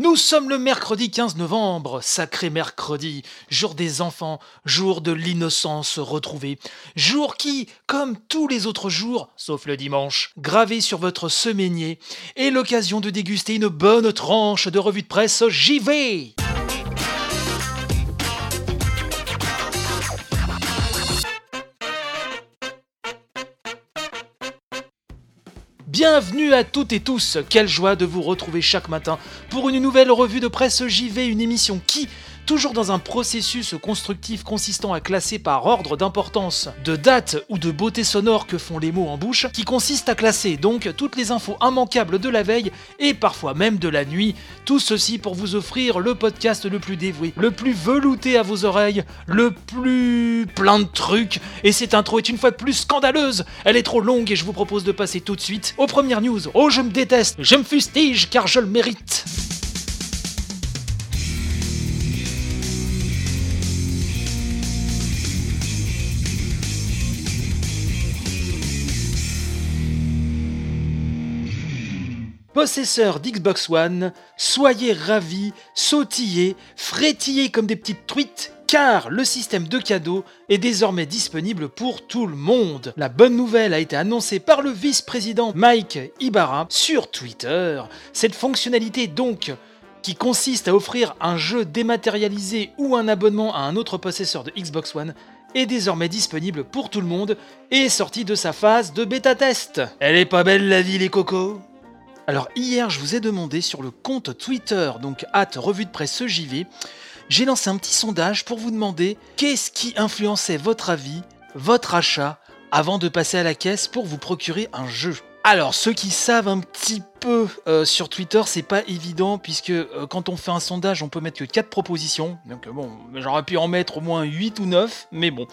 Nous sommes le mercredi 15 novembre, sacré mercredi, jour des enfants, jour de l'innocence retrouvée, jour qui, comme tous les autres jours, sauf le dimanche, gravé sur votre semainier, est l'occasion de déguster une bonne tranche de revue de presse JV. Bienvenue à toutes et tous, quelle joie de vous retrouver chaque matin pour une nouvelle revue de presse JV, une émission qui, toujours dans un processus constructif consistant à classer par ordre d'importance, de date ou de beauté sonore que font les mots en bouche, qui consiste à classer donc toutes les infos immanquables de la veille et parfois même de la nuit, tout ceci pour vous offrir le podcast le plus dévoué, le plus velouté à vos oreilles, le plus plein de trucs, et cette intro est une fois de plus scandaleuse, elle est trop longue et je vous propose de passer tout de suite aux premières news. Oh je me déteste, je me fustige car je le mérite. Possesseurs d'Xbox One, soyez ravis, sautillez, frétillez comme des petites truites, car le système de cadeaux est désormais disponible pour tout le monde. La bonne nouvelle a été annoncée par le vice-président Mike Ibarra sur Twitter. Cette fonctionnalité donc qui consiste à offrir un jeu dématérialisé ou un abonnement à un autre possesseur de Xbox One est désormais disponible pour tout le monde et est sortie de sa phase de bêta test. Elle est pas belle la vie les cocos? Alors hier, je vous ai demandé sur le compte Twitter, donc at revue de presse JV, j'ai lancé un petit sondage pour vous demander qu'est-ce qui influençait votre avis, votre achat, avant de passer à la caisse pour vous procurer un jeu. Alors, ceux qui savent un petit peu euh, sur Twitter, c'est pas évident puisque euh, quand on fait un sondage, on peut mettre que 4 propositions. Donc euh, bon, j'aurais pu en mettre au moins 8 ou 9, mais bon.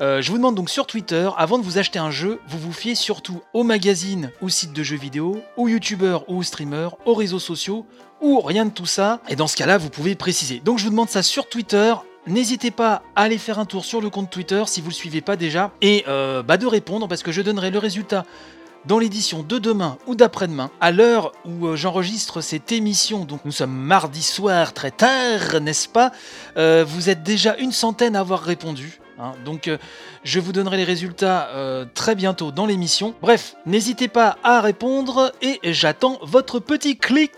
je vous demande donc sur Twitter, avant de vous acheter un jeu, vous vous fiez surtout aux magazines ou sites de jeux vidéo, aux youtubeurs ou aux streamers, aux réseaux sociaux, ou rien de tout ça. Et dans ce cas-là, vous pouvez préciser. Donc je vous demande ça sur Twitter. N'hésitez pas à aller faire un tour sur le compte Twitter si vous le suivez pas déjà et bah, de répondre parce que je donnerai le résultat dans l'édition de demain ou d'après-demain, à l'heure où euh, j'enregistre cette émission, donc nous sommes mardi soir très tard, n'est-ce pas euh, Vous êtes déjà une centaine à avoir répondu. Hein. donc euh, je vous donnerai les résultats très bientôt dans l'émission. Bref, n'hésitez pas à répondre et j'attends votre petit clic.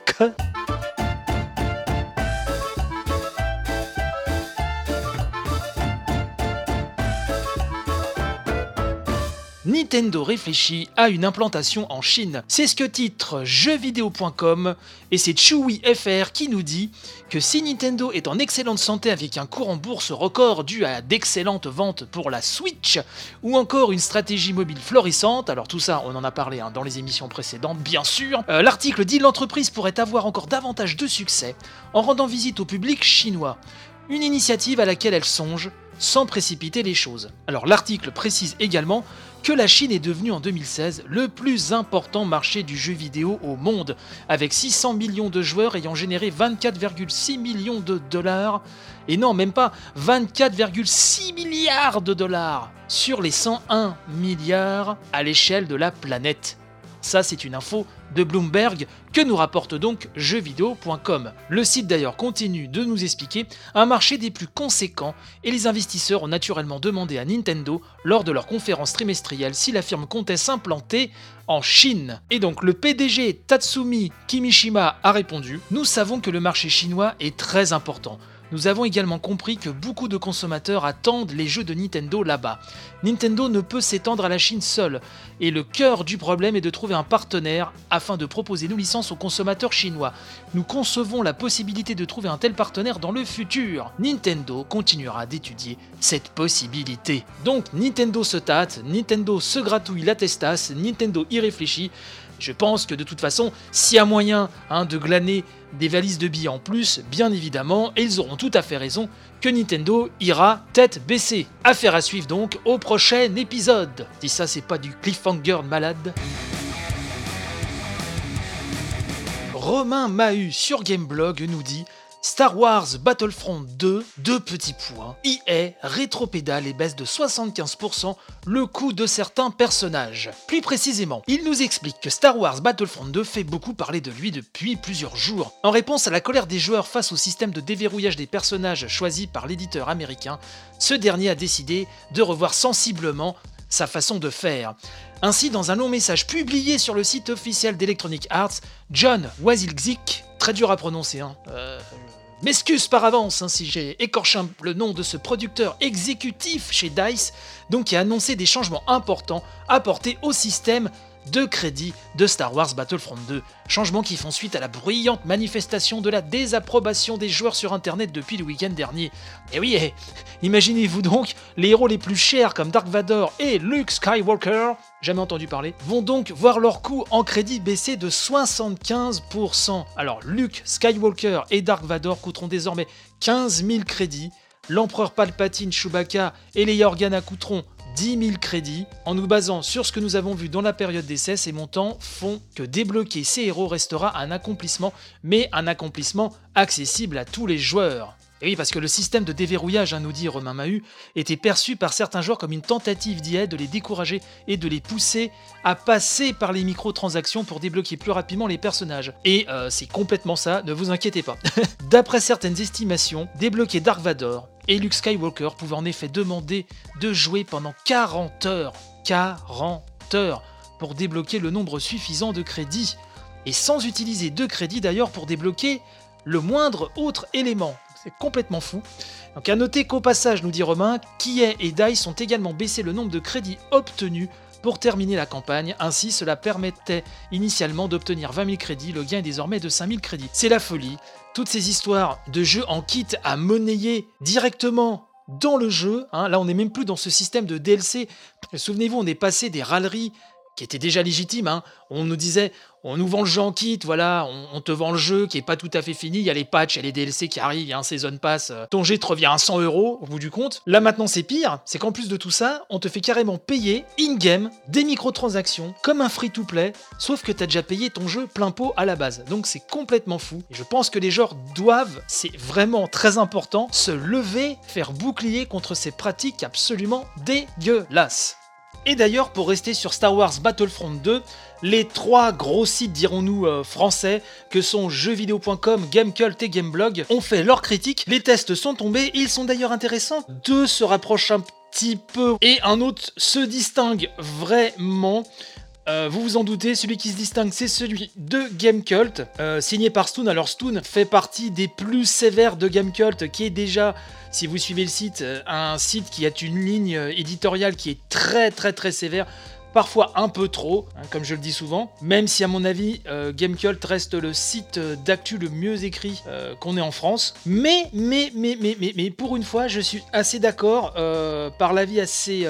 Nintendo réfléchit à une implantation en Chine. C'est ce que titre jeuxvideo.com et c'est Chewy FR qui nous dit que si Nintendo est en excellente santé avec un cours en bourse record dû à d'excellentes ventes pour la Switch ou encore une stratégie mobile florissante, alors tout ça on en a parlé hein, dans les émissions précédentes bien sûr, euh, l'article dit l'entreprise pourrait avoir encore davantage de succès en rendant visite au public chinois. Une initiative à laquelle elle songe sans précipiter les choses. Alors l'article précise également que la Chine est devenue en 2016 le plus important marché du jeu vidéo au monde, avec 600 millions de joueurs ayant généré 24,6 millions de dollars, et non même pas 24,6 milliards de dollars sur les 101 milliards à l'échelle de la planète. Ça, c'est une info de Bloomberg que nous rapporte donc jeuxvideo.com. Le site d'ailleurs continue de nous expliquer un marché des plus conséquents et les investisseurs ont naturellement demandé à Nintendo lors de leur conférence trimestrielle si la firme comptait s'implanter en Chine. Et donc le PDG Tatsumi Kimishima a répondu Nous savons que le marché chinois est très important. Nous avons également compris que beaucoup de consommateurs attendent les jeux de Nintendo là-bas. Nintendo ne peut s'étendre à la Chine seule, et le cœur du problème est de trouver un partenaire afin de proposer nos licences aux consommateurs chinois. Nous concevons la possibilité de trouver un tel partenaire dans le futur. Nintendo continuera d'étudier cette possibilité. Donc Nintendo se tâte, Nintendo se gratouille la testasse, Nintendo y réfléchit. Je pense que de toute façon, s'il y a moyen hein, de glaner des valises de billets en plus, bien évidemment, et ils auront tout à fait raison que Nintendo ira tête baissée. Affaire à suivre donc au prochain épisode. Si ça c'est pas du cliffhanger malade. Romain Mahut sur Gameblog nous dit Star Wars Battlefront 2, deux petits points. EA rétropédale et baisse de 75% le coût de certains personnages. Plus précisément, il nous explique que Star Wars Battlefront 2 fait beaucoup parler de lui depuis plusieurs jours. En réponse à la colère des joueurs face au système de déverrouillage des personnages choisi par l'éditeur américain, ce dernier a décidé de revoir sensiblement sa façon de faire. Ainsi, dans un long message publié sur le site officiel d'Electronic Arts, John Wasilczyk, très dur à prononcer, hein, euh, M'excuse par avance hein, si j'ai écorché le nom de ce producteur exécutif chez DICE, donc qui a annoncé des changements importants apportés au système de crédit de Star Wars Battlefront 2. Changements qui font suite à la bruyante manifestation de la désapprobation des joueurs sur internet depuis le week-end dernier. Et oui, eh, imaginez-vous donc, les héros les plus chers comme Dark Vador et Luke Skywalker, jamais entendu parler, vont donc voir leur coût en crédit baisser de 75%. Alors Luke Skywalker et Dark Vador coûteront désormais 15 000 crédits. L'empereur Palpatine, Chewbacca et les Organa coûteront 10 000 crédits. En nous basant sur ce que nous avons vu dans la période d'essai, ces montants font que débloquer ces héros restera un accomplissement, mais un accomplissement accessible à tous les joueurs. Oui, parce que le système de déverrouillage, hein, nous dit Romain Mahut, était perçu par certains joueurs comme une tentative d'IA de les décourager et de les pousser à passer par les microtransactions pour débloquer plus rapidement les personnages. Et euh, c'est complètement ça, ne vous inquiétez pas. D'après certaines estimations, débloquer Dark Vador et Luke Skywalker pouvaient en effet demander de jouer pendant 40 heures. 40 heures pour débloquer le nombre suffisant de crédits. Et sans utiliser de crédits d'ailleurs pour débloquer le moindre autre élément. C'est complètement fou. Donc à noter qu'au passage, nous dit Romain, Kiei et DICE ont également baissé le nombre de crédits obtenus pour terminer la campagne. Ainsi, cela permettait initialement d'obtenir 20 000 crédits. Le gain est désormais de 5 000 crédits. C'est la folie. Toutes ces histoires de jeux en kit à monnayer directement dans le jeu. Hein, là, on n'est même plus dans ce système de DLC. Souvenez-vous, on est passé des râleries qui était déjà légitime. Hein. On nous disait, on nous vend le jeu en kit, voilà, on, te vend le jeu qui est pas tout à fait fini, il y a les patchs, il y a les DLC qui arrivent, il y a un Season Pass, euh, ton jet te revient à 100 euros au bout du compte. Là maintenant c'est pire, c'est qu'en plus de tout ça, on te fait carrément payer in-game des microtransactions comme un free-to-play, sauf que t'as déjà payé ton jeu plein pot à la base. Donc c'est complètement fou. Et je pense que les joueurs doivent, c'est vraiment très important, se lever, faire bouclier contre ces pratiques absolument dégueulasses. Et d'ailleurs, pour rester sur Star Wars Battlefront 2, les trois gros sites, dirons-nous, euh, français, que sont jeuxvideo.com, Gamecult et Gameblog, ont fait leurs critiques. Les tests sont tombés, ils sont d'ailleurs intéressants. Deux se rapprochent un petit peu et un autre se distingue vraiment. Euh, vous vous en doutez, celui qui se distingue, c'est celui de Gamecult, euh, signé par Stoon. Alors Stoon fait partie des plus sévères de Gamecult, qui est déjà, si vous suivez le site, euh, un site qui a une ligne éditoriale qui est très très très sévère parfois un peu trop, hein, comme je le dis souvent, même si à mon avis Gamecult reste le site d'actu le mieux écrit qu'on ait en France. Mais, mais, mais, mais, mais, mais, pour une fois, je suis assez d'accord par l'avis assez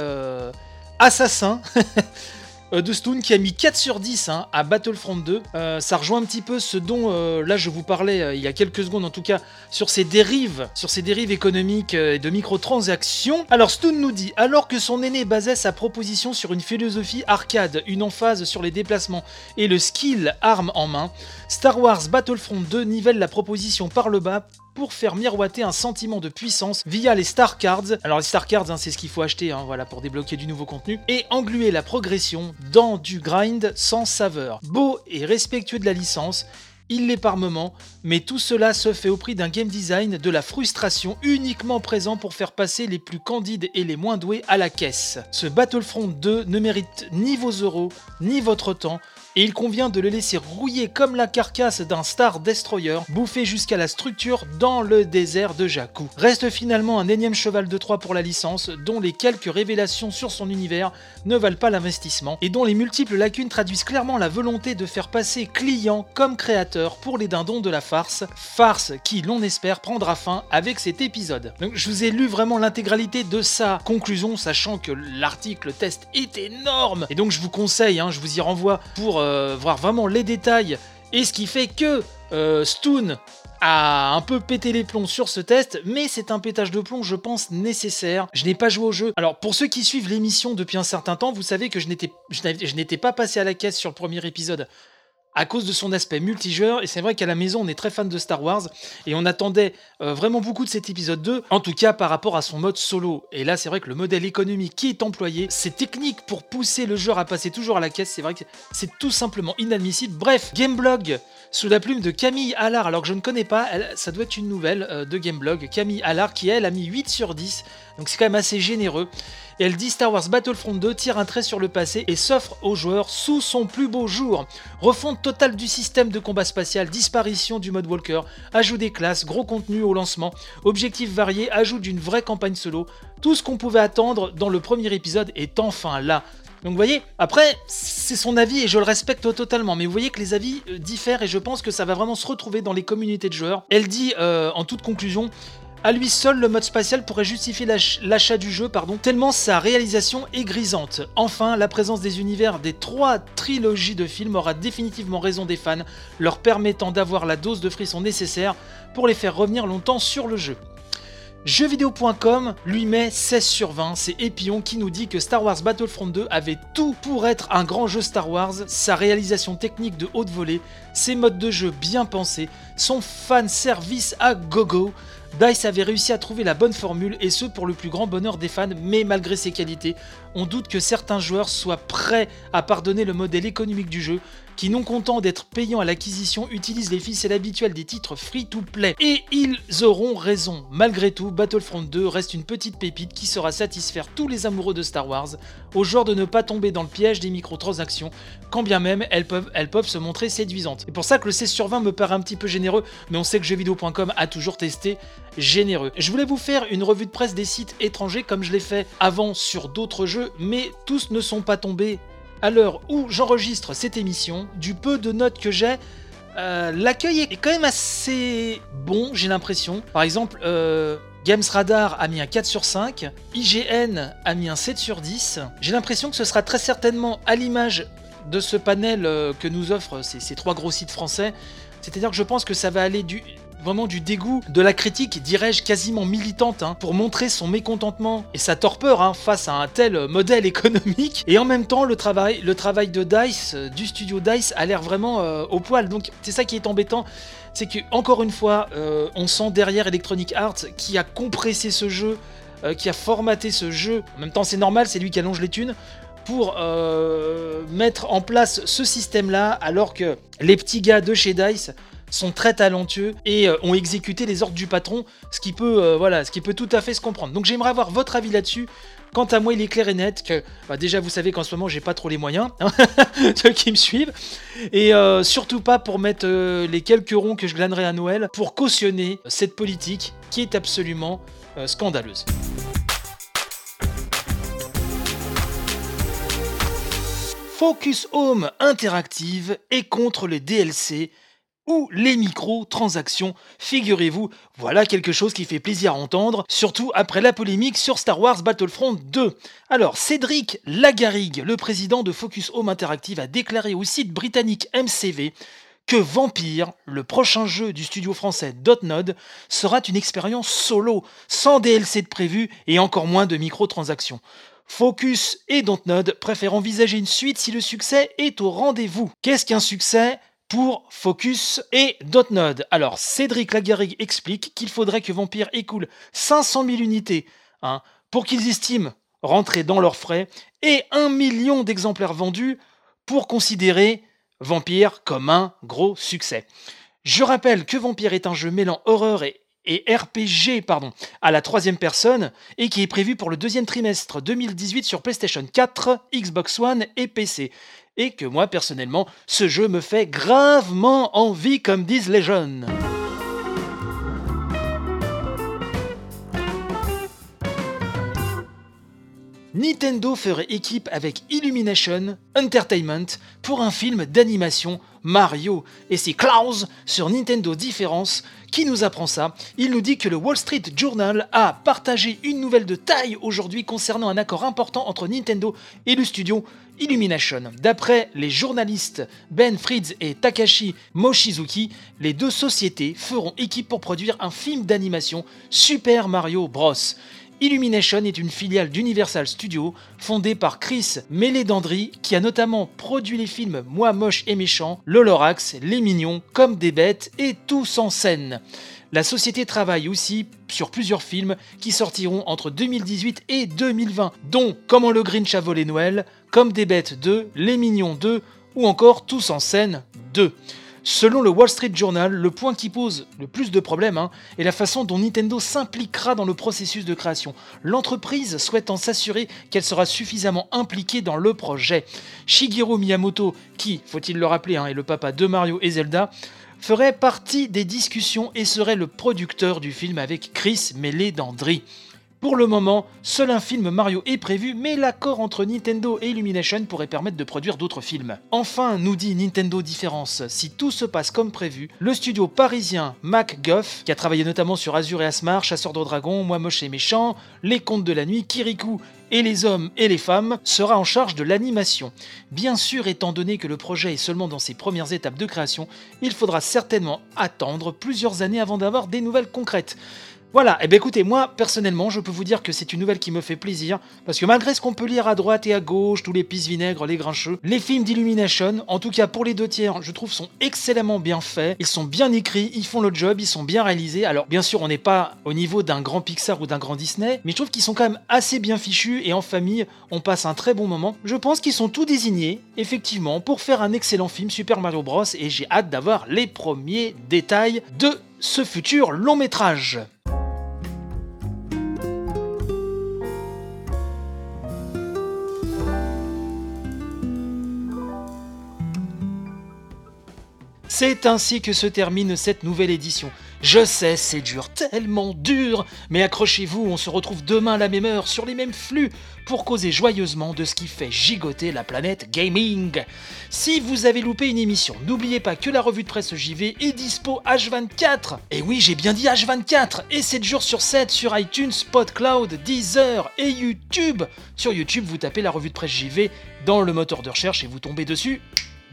assassin de Stone qui a mis 4 sur 10 hein, à Battlefront 2. Euh, ça rejoint un petit peu ce dont euh, là je vous parlais il y a quelques secondes en tout cas sur ces dérives, sur ces dérives économiques et de microtransactions. Alors Stone nous dit alors que son aîné basait sa proposition sur une philosophie arcade, une emphase sur les déplacements et le skill arme en main, Star Wars Battlefront 2 nivelle la proposition par le bas pour faire miroiter un sentiment de puissance via les Star Cards. Alors les Star Cards, hein, c'est ce qu'il faut acheter hein, voilà, pour débloquer du nouveau contenu. Et engluer la progression dans du grind sans saveur. Beau et respectueux de la licence, il l'est par moments, mais tout cela se fait au prix d'un game design de la frustration uniquement présent pour faire passer les plus candides et les moins doués à la caisse. Ce Battlefront 2 ne mérite ni vos euros, ni votre temps, et il convient de le laisser rouiller comme la carcasse d'un Star Destroyer, bouffé jusqu'à la structure dans le désert de Jakku. Reste finalement un énième cheval de Troie pour la licence, dont les quelques révélations sur son univers ne valent pas l'investissement, et dont les multiples lacunes traduisent clairement la volonté de faire passer client comme créateur pour les dindons de la farce, farce qui, l'on espère, prendra fin avec cet épisode. Donc je vous ai lu vraiment l'intégralité de sa conclusion, sachant que l'article test est énorme, et donc je vous conseille, hein, je vous y renvoie pour euh, voir vraiment les détails et ce qui fait que euh, Stoon a un peu pété les plombs sur ce test, mais c'est un pétage de plomb, je pense, nécessaire. Je n'ai pas joué au jeu. Alors, pour ceux qui suivent l'émission depuis un certain temps, vous savez que je n'étais pas passé à la caisse sur le premier épisode à cause de son aspect multijoueur. Et c'est vrai qu'à la maison, on est très fan de Star Wars et on attendait euh, vraiment beaucoup de cet épisode 2, en tout cas par rapport à son mode solo. Et là, c'est vrai que le modèle économique qui est employé, ces techniques pour pousser le joueur à passer toujours à la caisse, c'est vrai que c'est tout simplement inadmissible. Bref, Gameblog sous la plume de Camille Allard, alors que je ne connais pas, ça doit être une nouvelle euh, de Gameblog. Camille Allard qui, elle, a mis 8 sur 10, donc c'est quand même assez généreux elle dit Star Wars Battlefront 2 tire un trait sur le passé et s'offre aux joueurs sous son plus beau jour. Refonte totale du système de combat spatial, disparition du mode Walker, ajout des classes, gros contenu au lancement, objectifs variés, ajout d'une vraie campagne solo. Tout ce qu'on pouvait attendre dans le premier épisode est enfin là. Donc vous voyez, après, c'est son avis et je le respecte totalement, mais vous voyez que les avis euh, diffèrent et je pense que ça va vraiment se retrouver dans les communautés de joueurs. Elle dit euh, en toute conclusion, à lui seul, le mode spatial pourrait justifier l'achat du jeu, pardon, tellement sa réalisation est grisante. Enfin, la présence des univers des trois trilogies de films aura définitivement raison des fans, leur permettant d'avoir la dose de frisson nécessaire pour les faire revenir longtemps sur le jeu. Jeuxvideo.com lui met 16 sur 20, c'est Epion qui nous dit que Star Wars Battlefront 2 avait tout pour être un grand jeu Star Wars, sa réalisation technique de haute volée, ses modes de jeu bien pensés, son fan service à gogo, DICE avait réussi à trouver la bonne formule et ce pour le plus grand bonheur des fans, mais malgré ses qualités, on doute que certains joueurs soient prêts à pardonner le modèle économique du jeu, qui non content d'être payant à l'acquisition utilisent les ficelles habituelles des titres free-to-play. Et ils auront raison. Malgré tout, Battlefront 2 reste une petite pépite qui saura satisfaire tous les amoureux de Star Wars, au genre de ne pas tomber dans le piège des microtransactions, quand bien même elles peuvent, elles peuvent se montrer séduisantes. C'est pour ça que le 16 sur 20 me paraît un petit peu généreux, mais on sait que jeuxvideo.com a toujours testé généreux. Je voulais vous faire une revue de presse des sites étrangers comme je l'ai fait avant sur d'autres jeux, mais tous ne sont pas tombés à l'heure où j'enregistre cette émission, du peu de notes que j'ai, euh, l'accueil est quand même assez bon, j'ai l'impression. Par exemple, euh, Games Radar a mis un 4 sur 5, IGN a mis un 7 sur 10. J'ai l'impression que ce sera très certainement à l'image de ce panel euh, que nous offrent ces, ces trois gros sites français. C'est-à-dire que je pense que ça va aller du, vraiment du dégoût, de la critique, dirais-je, quasiment militante, hein, pour montrer son mécontentement et sa torpeur hein, face à un tel modèle économique. Et en même temps, le travail, de DICE, euh, du studio DICE, a l'air vraiment euh, au poil. Donc c'est ça qui est embêtant c'est que encore une fois, euh, on sent derrière Electronic Arts qui a compressé ce jeu, qui a formaté ce jeu. En même temps, c'est normal, c'est lui qui allonge les thunes pour mettre en place ce système-là, alors que les petits gars de chez Dice sont très talentueux et euh, ont exécuté les ordres du patron, ce qui peut, euh, voilà, ce qui peut tout à fait se comprendre. Donc j'aimerais avoir votre avis là-dessus. Quant à moi, il est clair et net que, bah, déjà, vous savez qu'en ce moment, j'ai pas trop les moyens, hein, ceux qui me suivent, et euh, surtout pas pour mettre les quelques ronds que je glanerai à Noël pour cautionner cette politique qui est absolument scandaleuse. Focus Home Interactive est contre les DLC ou les micro-transactions. Figurez-vous, voilà quelque chose qui fait plaisir à entendre, surtout après la polémique sur Star Wars Battlefront 2. Alors, Cédric Lagarrigue, le président de Focus Home Interactive, a déclaré au site britannique MCV que Vampire, le prochain jeu du studio français Dotnod, sera une expérience solo, sans DLC de prévu et encore moins de micro-transactions. Focus et Dotnod préfèrent envisager une suite si le succès est au rendez-vous. Qu'est-ce qu'un succès? Pour Focus et Dotnode. Alors, Cédric Lagarrigue explique qu'il faudrait que Vampire écoule 500 000 unités hein, pour qu'ils estiment rentrer dans leurs frais et 1 million d'exemplaires vendus pour considérer Vampire comme un gros succès. Je rappelle que Vampire est un jeu mêlant horreur et, RPG pardon, à la troisième personne et qui est prévu pour le deuxième trimestre 2018 sur PlayStation 4, Xbox One et PC et que moi personnellement, ce jeu me fait gravement envie comme disent les jeunes. Nintendo ferait équipe avec Illumination Entertainment pour un film d'animation Mario. Et c'est Klaus sur Nintendo Différence qui nous apprend ça. Il nous dit que le Wall Street Journal a partagé une nouvelle de taille aujourd'hui concernant un accord important entre Nintendo et le studio Illumination. D'après les journalistes Ben Fritz et Takashi Mochizuki, les deux sociétés feront équipe pour produire un film d'animation Super Mario Bros. Illumination est une filiale d'Universal Studios fondée par Chris Meledandri qui a notamment produit les films Moi moche et méchant, Le Lorax, Les Mignons, Comme des bêtes et Tous en scène. La société travaille aussi sur plusieurs films qui sortiront entre 2018 et 2020, dont Comment le Grinch a volé Noël, Comme des bêtes 2, Les Mignons 2 ou encore Tous en scène 2. Selon le Wall Street Journal, le point qui pose le plus de problèmes hein, est la façon dont Nintendo s'impliquera dans le processus de création, l'entreprise souhaitant s'assurer qu'elle sera suffisamment impliquée dans le projet. Shigeru Miyamoto, qui, faut-il le rappeler, hein, est le papa de Mario et Zelda, ferait partie des discussions et serait le producteur du film avec Chris Meledandri. Pour le moment, seul un film Mario est prévu, mais l'accord entre Nintendo et Illumination pourrait permettre de produire d'autres films. Enfin, nous dit Nintendo Différence, si tout se passe comme prévu, le studio parisien MacGuff, qui a travaillé notamment sur Azure et Asmar, Chasseur de Dragons, Moi Moche et Méchant, Les Contes de la Nuit, Kirikou et les hommes et les femmes, sera en charge de l'animation. Bien sûr, étant donné que le projet est seulement dans ses premières étapes de création, il faudra certainement attendre plusieurs années avant d'avoir des nouvelles concrètes. Voilà, et eh bien écoutez, moi personnellement, je peux vous dire que c'est une nouvelle qui me fait plaisir, parce que malgré ce qu'on peut lire à droite et à gauche, tous les pis vinaigres, les grincheux, les films d'Illumination, en tout cas pour les deux tiers, je trouve sont excellemment bien faits, ils sont bien écrits, ils font le job, ils sont bien réalisés. Alors bien sûr, on n'est pas au niveau d'un grand Pixar ou d'un grand Disney, mais je trouve qu'ils sont quand même assez bien fichus et en famille, on passe un très bon moment. Je pense qu'ils sont tout désignés, effectivement, pour faire un excellent film Super Mario Bros. et j'ai hâte d'avoir les premiers détails de ce futur long métrage. C'est ainsi que se termine cette nouvelle édition. Je sais, c'est dur, tellement dur, mais accrochez-vous, on se retrouve demain à la même heure sur les mêmes flux pour causer joyeusement de ce qui fait gigoter la planète gaming. Si vous avez loupé une émission, n'oubliez pas que la revue de presse JV est dispo H24. Et oui, j'ai bien dit H24, et 7 jours sur 7 sur iTunes, Spotcloud, Deezer et YouTube. Sur YouTube, vous tapez la revue de presse JV dans le moteur de recherche et vous tombez dessus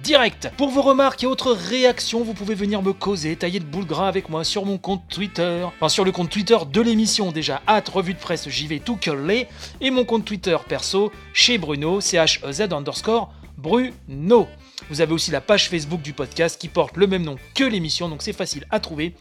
direct. Pour vos remarques et autres réactions, vous pouvez venir me causer, tailler de boule gras avec moi sur mon compte Twitter. Enfin, sur le compte Twitter de l'émission déjà, hâte revue de presse, j'y vais tout coller. Et mon compte Twitter perso, chez Bruno, C-H-E-Z underscore Bruno. Vous avez aussi la page Facebook du podcast qui porte le même nom que l'émission, donc c'est facile à trouver.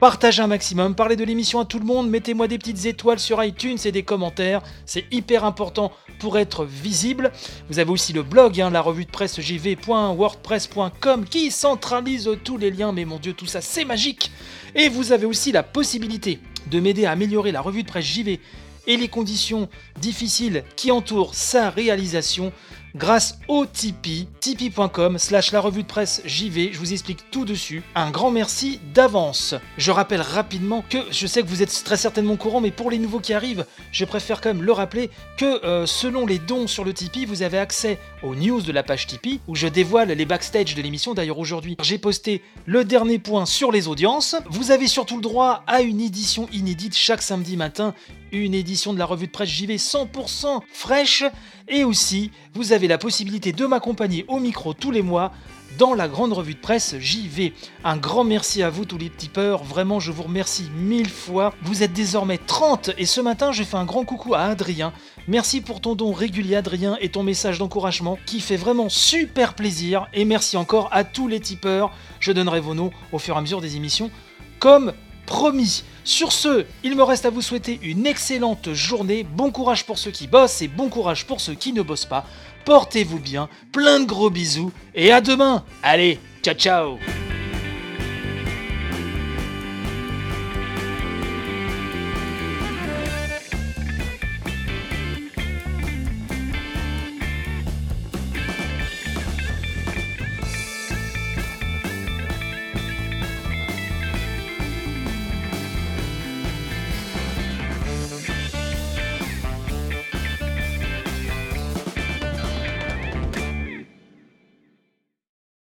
Partagez un maximum, parlez de l'émission à tout le monde, mettez-moi des petites étoiles sur iTunes et des commentaires, c'est hyper important pour être visible. Vous avez aussi le blog, hein, la revue de presse jv.wordpress.com qui centralise tous les liens, mais mon dieu, tout ça c'est magique. Et vous avez aussi la possibilité de m'aider à améliorer la revue de presse JV et les conditions difficiles qui entourent sa réalisation grâce au Tipeee, tipeee.com slash la revue de presse JV, je vous explique tout dessus. Un grand merci d'avance. Je rappelle rapidement que je sais que vous êtes très certainement courant, mais pour les nouveaux qui arrivent, je préfère quand même le rappeler que euh, selon les dons sur le Tipeee, vous avez accès aux news de la page Tipeee, où je dévoile les backstage de l'émission. D'ailleurs aujourd'hui, j'ai posté le dernier point sur les audiences. Vous avez surtout le droit à une édition inédite chaque samedi matin, une édition de la revue de presse JV 100% fraîche, et aussi vous avez la possibilité de m'accompagner au micro tous les mois dans la grande revue de presse JV. Un grand merci à vous tous les tipeurs, vraiment je vous remercie mille fois. Vous êtes désormais 30 et ce matin je fais un grand coucou à Adrien. Merci pour ton don régulier Adrien et ton message d'encouragement qui fait vraiment super plaisir et merci encore à tous les tipeurs. Je donnerai vos noms au fur et à mesure des émissions comme promis. Sur ce, il me reste à vous souhaiter une excellente journée, bon courage pour ceux qui bossent et bon courage pour ceux qui ne bossent pas. Portez-vous bien, plein de gros bisous et à demain. Allez, ciao ciao